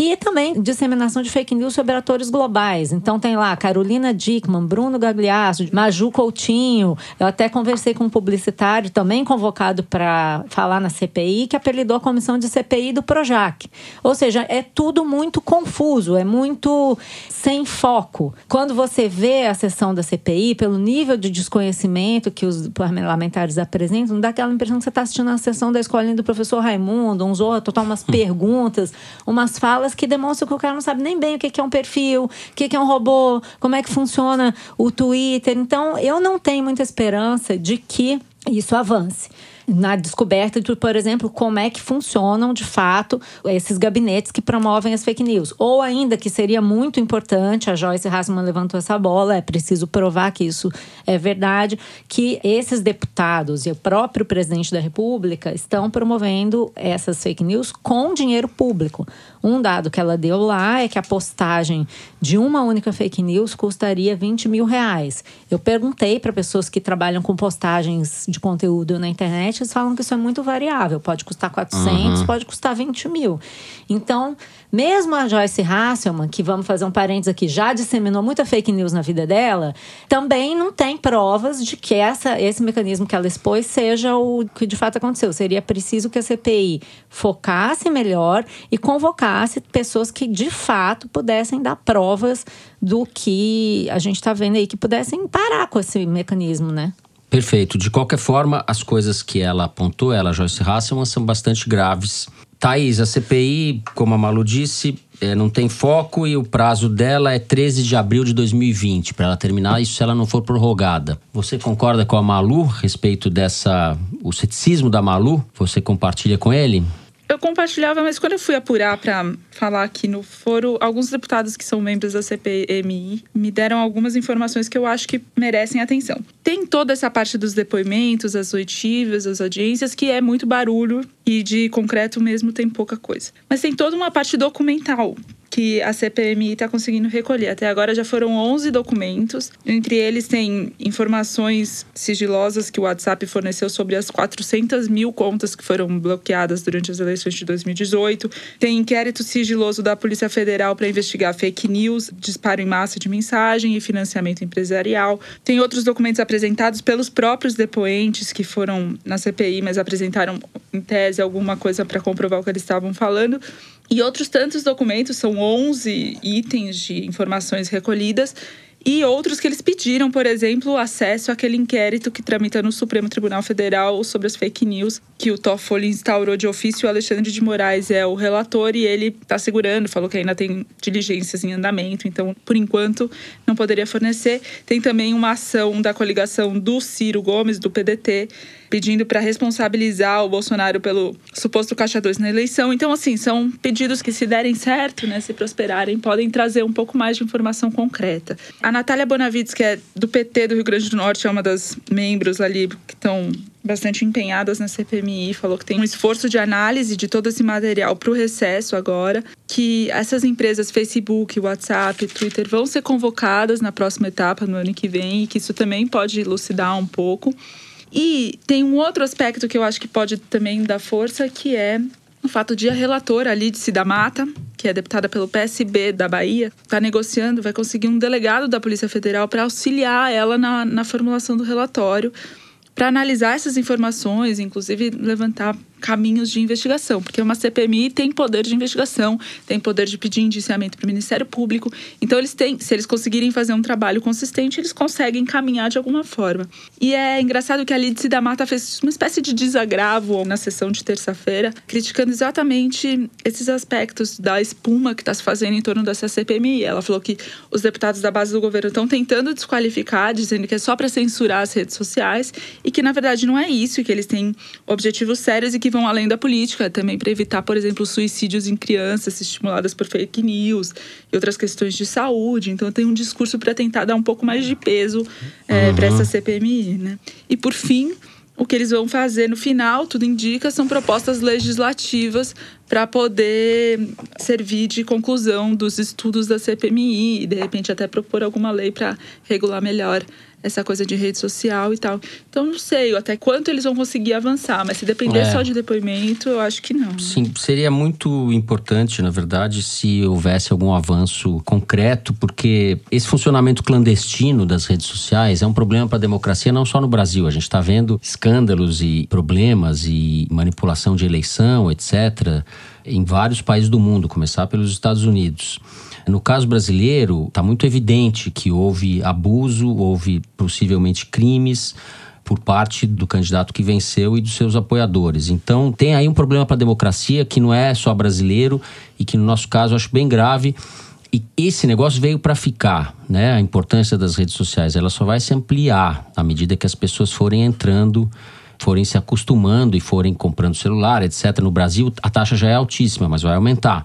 e também disseminação de fake news sobre atores globais. Então tem lá Carolina Dickman, Bruno Gagliasso, Maju Coutinho. Eu até conversei com um publicitário também convocado para falar na CPI, que apelidou a comissão de CPI do Projac. Ou seja, é tudo muito confuso, é muito sem foco. Quando você vê a sessão da CPI, pelo nível de desconhecimento que os parlamentares apresentam, dá aquela impressão que você está assistindo a sessão da escolinha do professor Raimundo, uns outros, umas perguntas, umas falas que demonstram que o cara não sabe nem bem o que é um perfil, o que é um robô, como é que funciona o Twitter. Então, eu não tenho muita esperança de que isso avance na descoberta de, por exemplo, como é que funcionam de fato esses gabinetes que promovem as fake news. Ou ainda que seria muito importante, a Joyce Hassman levantou essa bola, é preciso provar que isso é verdade, que esses deputados e o próprio presidente da República estão promovendo essas fake news com dinheiro público. Um dado que ela deu lá é que a postagem de uma única fake news custaria 20 mil reais. Eu perguntei para pessoas que trabalham com postagens de conteúdo na internet eles falam que isso é muito variável. Pode custar 400, uhum. pode custar 20 mil. Então, mesmo a Joyce Hasselman, que vamos fazer um parênteses aqui, já disseminou muita fake news na vida dela, também não tem provas de que essa, esse mecanismo que ela expôs seja o que de fato aconteceu. Seria preciso que a CPI focasse melhor e convocasse pessoas que de fato pudessem dar provas do que a gente está vendo aí, que pudessem parar com esse mecanismo, né? Perfeito. De qualquer forma, as coisas que ela apontou, ela, Joyce Hasselman, são bastante graves. Thaís, a CPI, como a Malu disse, é, não tem foco e o prazo dela é 13 de abril de 2020 para ela terminar, isso se ela não for prorrogada. Você concorda com a Malu a respeito dessa o ceticismo da Malu? Você compartilha com ele? Eu compartilhava, mas quando eu fui apurar para falar aqui no foro, alguns deputados que são membros da CPMI me deram algumas informações que eu acho que merecem atenção. Tem toda essa parte dos depoimentos, as oitivas, as audiências, que é muito barulho e de concreto mesmo tem pouca coisa. Mas tem toda uma parte documental que a CPMI está conseguindo recolher. Até agora já foram 11 documentos. Entre eles tem informações sigilosas que o WhatsApp forneceu sobre as 400 mil contas que foram bloqueadas durante as eleições de 2018. Tem inquérito sigiloso da Polícia Federal para investigar fake news, disparo em massa de mensagem e financiamento empresarial. Tem outros documentos apresentados pelos próprios depoentes que foram na CPI, mas apresentaram em tese alguma coisa para comprovar o que eles estavam falando. E outros tantos documentos, são 11 itens de informações recolhidas, e outros que eles pediram, por exemplo, acesso àquele inquérito que tramita no Supremo Tribunal Federal sobre as fake news que o Toffoli instaurou de ofício. O Alexandre de Moraes é o relator e ele está segurando, falou que ainda tem diligências em andamento, então, por enquanto, não poderia fornecer. Tem também uma ação da coligação do Ciro Gomes, do PDT, pedindo para responsabilizar o Bolsonaro pelo suposto caixa 2 na eleição. Então, assim, são pedidos que, se derem certo, né, se prosperarem, podem trazer um pouco mais de informação concreta. A Natália Bonavides, que é do PT do Rio Grande do Norte, é uma das membros ali que estão bastante empenhadas na CPMI, falou que tem um esforço de análise de todo esse material para o recesso agora, que essas empresas Facebook, WhatsApp, Twitter vão ser convocadas na próxima etapa, no ano que vem, e que isso também pode elucidar um pouco. E tem um outro aspecto que eu acho que pode também dar força, que é o fato de a relatora Lídice da Mata, que é deputada pelo PSB da Bahia, está negociando, vai conseguir um delegado da Polícia Federal para auxiliar ela na, na formulação do relatório, para analisar essas informações, inclusive levantar caminhos de investigação, porque uma CPMI tem poder de investigação, tem poder de pedir indiciamento para o Ministério Público. Então eles têm, se eles conseguirem fazer um trabalho consistente, eles conseguem caminhar de alguma forma. E é engraçado que a Lídice da Mata fez uma espécie de desagravo na sessão de terça-feira, criticando exatamente esses aspectos da espuma que está se fazendo em torno dessa CPMI. Ela falou que os deputados da base do governo estão tentando desqualificar, dizendo que é só para censurar as redes sociais e que na verdade não é isso, que eles têm objetivos sérios e que vão além da política, também para evitar, por exemplo, suicídios em crianças estimuladas por fake news e outras questões de saúde. Então, tem um discurso para tentar dar um pouco mais de peso é, uhum. para essa CPMI. Né? E, por fim, o que eles vão fazer no final, tudo indica, são propostas legislativas para poder servir de conclusão dos estudos da CPMI e, de repente, até propor alguma lei para regular melhor essa coisa de rede social e tal. Então não sei até quanto eles vão conseguir avançar, mas se depender é. só de depoimento, eu acho que não. Sim, seria muito importante, na verdade, se houvesse algum avanço concreto, porque esse funcionamento clandestino das redes sociais é um problema para a democracia não só no Brasil. A gente está vendo escândalos e problemas e manipulação de eleição, etc., em vários países do mundo, começar pelos Estados Unidos. No caso brasileiro, está muito evidente que houve abuso, houve possivelmente crimes por parte do candidato que venceu e dos seus apoiadores. Então, tem aí um problema para a democracia que não é só brasileiro e que, no nosso caso, acho bem grave. E esse negócio veio para ficar, né? A importância das redes sociais, ela só vai se ampliar à medida que as pessoas forem entrando, forem se acostumando e forem comprando celular, etc. No Brasil, a taxa já é altíssima, mas vai aumentar.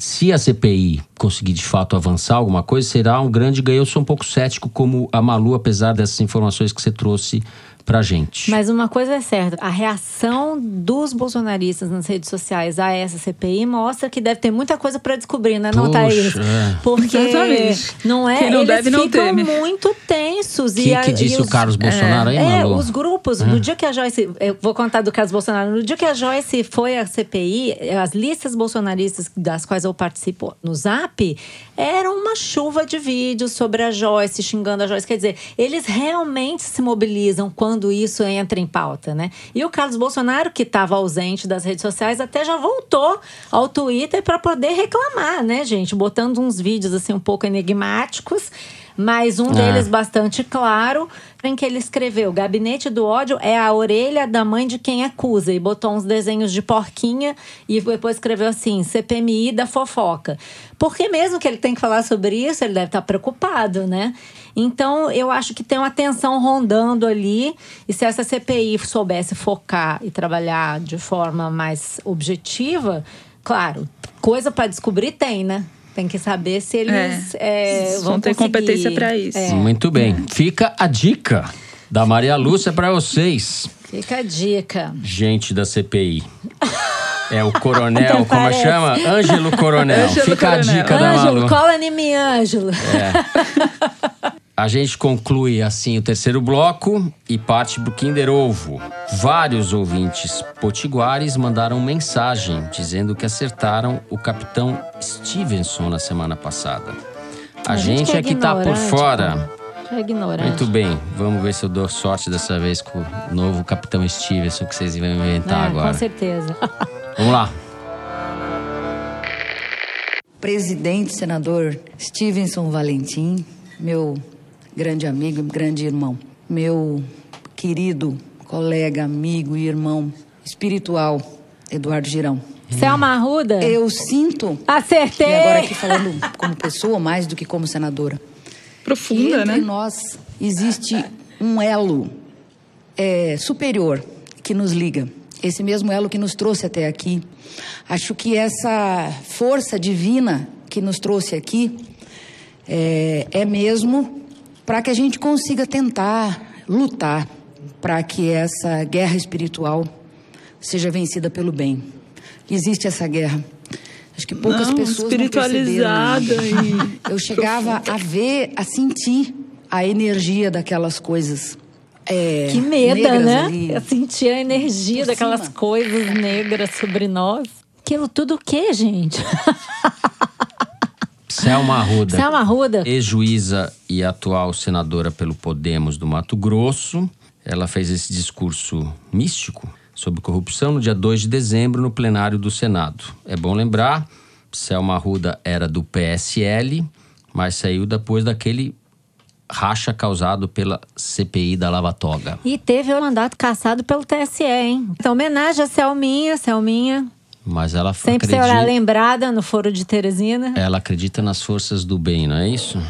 Se a CPI conseguir de fato avançar alguma coisa, será um grande ganho. Eu sou um pouco cético, como a Malu, apesar dessas informações que você trouxe pra gente. Mas uma coisa é certa: a reação dos bolsonaristas nas redes sociais a essa CPI mostra que deve ter muita coisa para descobrir, né, não, Thaís? É. Porque Exatamente. não é. Quem não eles deve, não ficam teme. muito tensos. O que, que disse o Carlos Bolsonaro, é, hein, Malu? É, os grupos, é. no dia que a Joyce. Eu vou contar do Carlos Bolsonaro. No dia que a Joyce foi à CPI, as listas bolsonaristas das quais eu participo no Zap, era uma chuva de vídeos sobre a Joyce, xingando a Joyce. Quer dizer, eles realmente se mobilizam quando quando isso entra em pauta, né? E o Carlos Bolsonaro, que estava ausente das redes sociais, até já voltou ao Twitter para poder reclamar, né, gente? Botando uns vídeos assim um pouco enigmáticos mas um deles é. bastante claro, em que ele escreveu: Gabinete do ódio é a orelha da mãe de quem acusa. E botou uns desenhos de porquinha e depois escreveu assim: CPMI da fofoca. Porque mesmo que ele tem que falar sobre isso, ele deve estar preocupado, né? Então, eu acho que tem uma tensão rondando ali. E se essa CPI soubesse focar e trabalhar de forma mais objetiva, claro, coisa para descobrir tem, né? Tem que saber se eles é. É, vão, ter conseguir. competência para isso. É. Muito bem. Fica a dica da Maria Lúcia para vocês. Fica a dica. Gente da CPI. É o coronel, como chama? Ângelo Coronel. Ângelo Fica coronel. a dica Ângelo, da Malu. cola em mim, Ângelo. É. A gente conclui assim o terceiro bloco e parte pro Kinder Ovo. Vários ouvintes potiguares mandaram mensagem dizendo que acertaram o capitão Stevenson na semana passada. A, a gente, gente é que tá por fora. É ignorante. Muito bem, vamos ver se eu dou sorte dessa vez com o novo capitão Stevenson que vocês vão inventar é, agora. Com certeza. vamos lá. presidente, senador Stevenson Valentim, meu grande amigo e grande irmão, meu querido colega, amigo e irmão espiritual, Eduardo Girão. Selma Arruda? Eu sinto. Acertei! E agora aqui falando como pessoa mais do que como senadora. Profunda, que entre né? nós existe um elo é, superior que nos liga. Esse mesmo elo que nos trouxe até aqui. Acho que essa força divina que nos trouxe aqui é, é mesmo para que a gente consiga tentar lutar para que essa guerra espiritual seja vencida pelo bem. Existe essa guerra. Acho que poucas Não, pessoas não espiritualizada e Eu chegava a ver, a sentir a energia daquelas coisas. é, Que medo, negras né? ali. Eu senti a energia Por daquelas cima. coisas negras sobre nós. Aquilo tudo o quê, gente? Selma Arruda. Selma Arruda. Ex-juíza e atual senadora pelo Podemos do Mato Grosso. Ela fez esse discurso místico sobre corrupção no dia 2 de dezembro no plenário do Senado. É bom lembrar, Selma Arruda era do PSL, mas saiu depois daquele racha causado pela CPI da Lava Toga. E teve o mandato cassado pelo TSE, hein? Então, homenagem a Selminha, Selminha. Mas ela Sempre acredita, será lembrada no Foro de Teresina. ela acredita nas forças do bem, não é isso?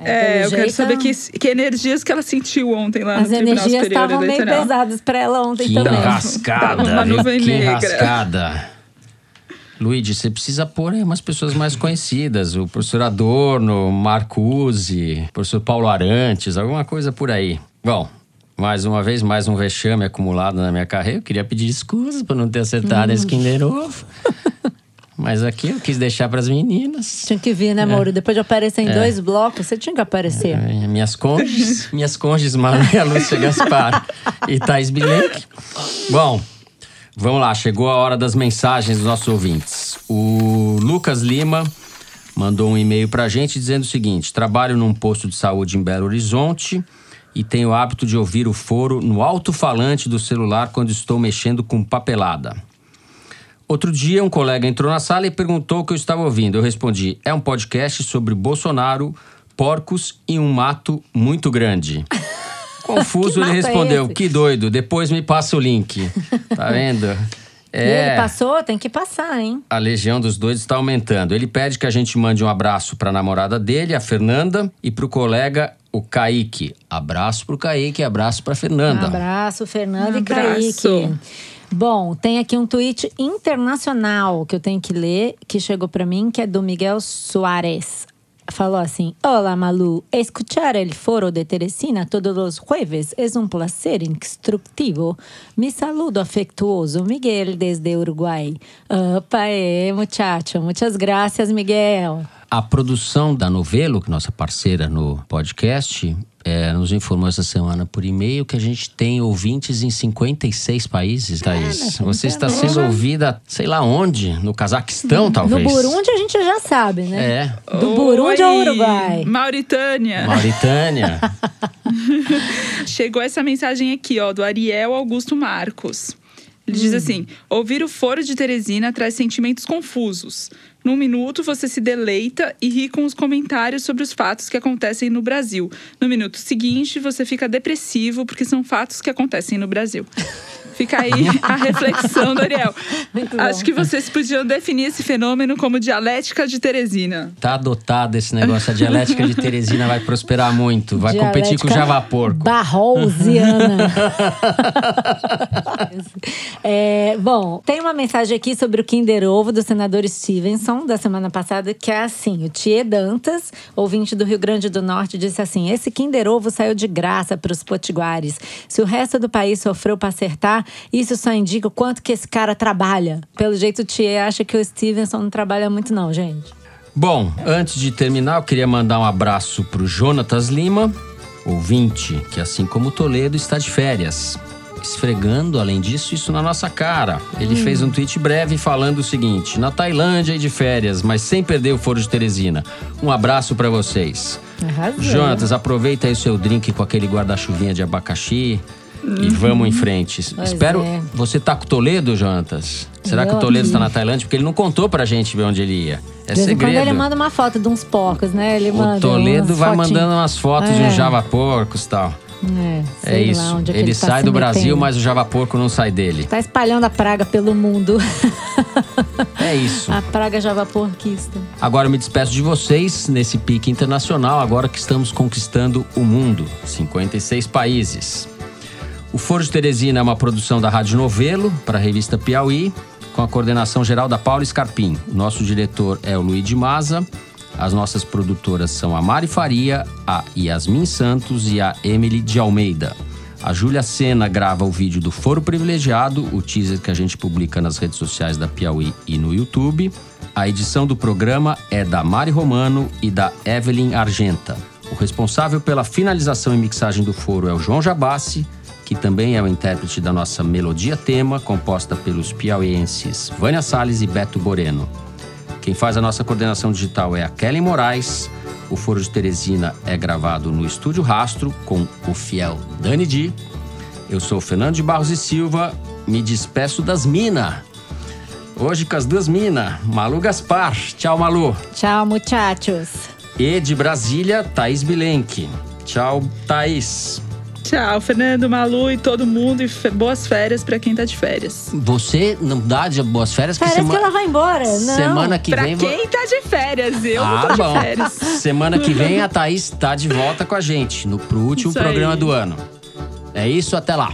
É, pelo eu quero jeito, saber que, que energias que ela sentiu ontem lá As no Tribunal energias estavam meio pesadas pra ela ontem Que também. enrascada, Uma nuvem Que negra. enrascada. Luigi, você precisa pôr aí umas pessoas mais conhecidas. O professor Adorno, Marcuse, o professor Paulo Arantes, alguma coisa por aí. Bom, mais uma vez, mais um vexame acumulado na minha carreira. Eu queria pedir desculpas por não ter acertado esse Kinder Ovo. Mas aqui eu quis deixar para as meninas. Tinha que vir, né, Mauro? Depois de aparecer em dois blocos, você tinha que aparecer. É, Minhas cônjuges, minhas cônjuges Maria Lúcia Gaspar e Thais Bilenque. Bom, vamos lá, chegou a hora das mensagens dos nossos ouvintes. O Lucas Lima mandou um e-mail pra gente dizendo o seguinte: trabalho num posto de saúde em Belo Horizonte e tenho o hábito de ouvir o foro no alto-falante do celular quando estou mexendo com papelada. Outro dia, um colega entrou na sala e perguntou o que eu estava ouvindo. Eu respondi: é um podcast sobre Bolsonaro, porcos e um mato muito grande. Confuso, ele é respondeu: esse? que doido, depois me passa o link. Tá vendo? E ele É, passou? Tem que passar, hein? a legião dos doidos está aumentando. Ele pede que a gente mande um abraço para a namorada dele, a Fernanda, e para o colega, o Kaique. Abraço pro Kaique, abraço para Fernanda. Abraço, Fernando Um e Kaique. abraço. Bom, tem aqui um tweet internacional que eu tenho que ler, que chegou pra mim, que é do Miguel Soares. Falou assim: Olá, Malu. Escuchar el foro de Teresina todos os jueves es un placer instructivo. Mi saludo afectuoso, Miguel, desde Uruguai. Opa, é, muchacho. Muchas gracias, Miguel. A produção da Novelo, que é nossa parceira no podcast, é, nos informou essa semana por e-mail que a gente tem ouvintes em 56 países, Thaís. Você está sendo ouvida, sei lá onde, no Cazaquistão, talvez. No Burundi a gente já sabe, né? É, Do Burundi ao Oi, Uruguai. Mauritânia. Mauritânia. Chegou essa mensagem aqui, ó, do Ariel Augusto Marcos. Ele diz assim: ouvir o foro de Teresina traz sentimentos confusos. Num minuto você se deleita e ri com os comentários sobre os fatos que acontecem no Brasil. No minuto seguinte, você fica depressivo porque são fatos que acontecem no Brasil. Fica aí a reflexão do Ariel. Muito bom. Acho que vocês podiam definir esse fenômeno como dialética de Teresina. Tá adotado esse negócio. A dialética de Teresina vai prosperar muito. Vai competir com o Dialética Java Porco. Barrolsiana. É, bom, tem uma mensagem aqui sobre o Kinder Ovo do senador Stevenson, da semana passada, que é assim: o Thier Dantas, ouvinte do Rio Grande do Norte, disse assim: esse Kinder Ovo saiu de graça para os potiguares. Se o resto do país sofreu para acertar, isso só indica o quanto que esse cara trabalha. Pelo jeito, o Thier acha que o Stevenson não trabalha muito, não, gente. Bom, antes de terminar, eu queria mandar um abraço pro Jonatas Lima, ouvinte, que assim como Toledo está de férias. Esfregando, além disso, isso na nossa cara. Ele fez um tweet breve falando o seguinte: na Tailândia e de férias, mas sem perder o foro de Teresina. Um abraço pra vocês. Arrasou. Jonatas, aproveita aí o seu drink com aquele guarda-chuvinha de abacaxi. E vamos em frente. Pois Espero. é. Você tá com o Toledo, Jonatas? Será que Eu o Toledo está na Tailândia? Porque ele não contou pra gente ver onde ele ia. É De vez em quando segredo. ele manda uma foto de uns porcos, né? Ele O Toledo vai fotinhas. mandando umas fotos de É. uns javaporcos e tal. É, É isso. Lá é que ele, tá sai do Brasil, metendo. mas o javaporco não sai dele. Tá espalhando a praga pelo mundo. É isso. a praga javaporquista. Agora eu me despeço de vocês nesse pique internacional, agora que estamos conquistando o mundo 56 países. O Foro de Teresina é uma produção da Rádio Novelo para a revista Piauí, com a coordenação geral da Paula Scarpim. Nosso diretor é o Luiz de Maza. As nossas produtoras são a Mari Faria, a Yasmin Santos e a Emily de Almeida. A Júlia Sena grava o vídeo do Foro Privilegiado, o teaser que a gente publica nas redes sociais da Piauí e no YouTube. A edição do programa é da Mari Romano e da Evelyn Argenta. O responsável pela finalização e mixagem do foro é o João Jabassi, que também é o intérprete da nossa melodia tema, composta pelos piauienses Vânia Salles e Beto Boreno. Quem faz a nossa coordenação digital é a Kelly Moraes. O Foro de Teresina é gravado no Estúdio Rastro com o fiel Dani Di. Eu sou o Fernando de Barros e Silva, me despeço das Mina. Hoje com as duas Mina, Malu Gaspar. Tchau, Malu. Tchau, muchachos. E de Brasília, Thaís Bilenque. Tchau, Thaís. Tchau, Fernando, Malu e todo mundo. E boas férias pra quem tá de férias. Você não dá de boas férias? Parece que ela vai embora. Não. Semana que pra vem... quem tá de férias, eu não Ah, tô de bom. férias. Semana que vem a Thaís tá de volta com a gente no, pro último Isso aí. programa do ano. É isso, até lá.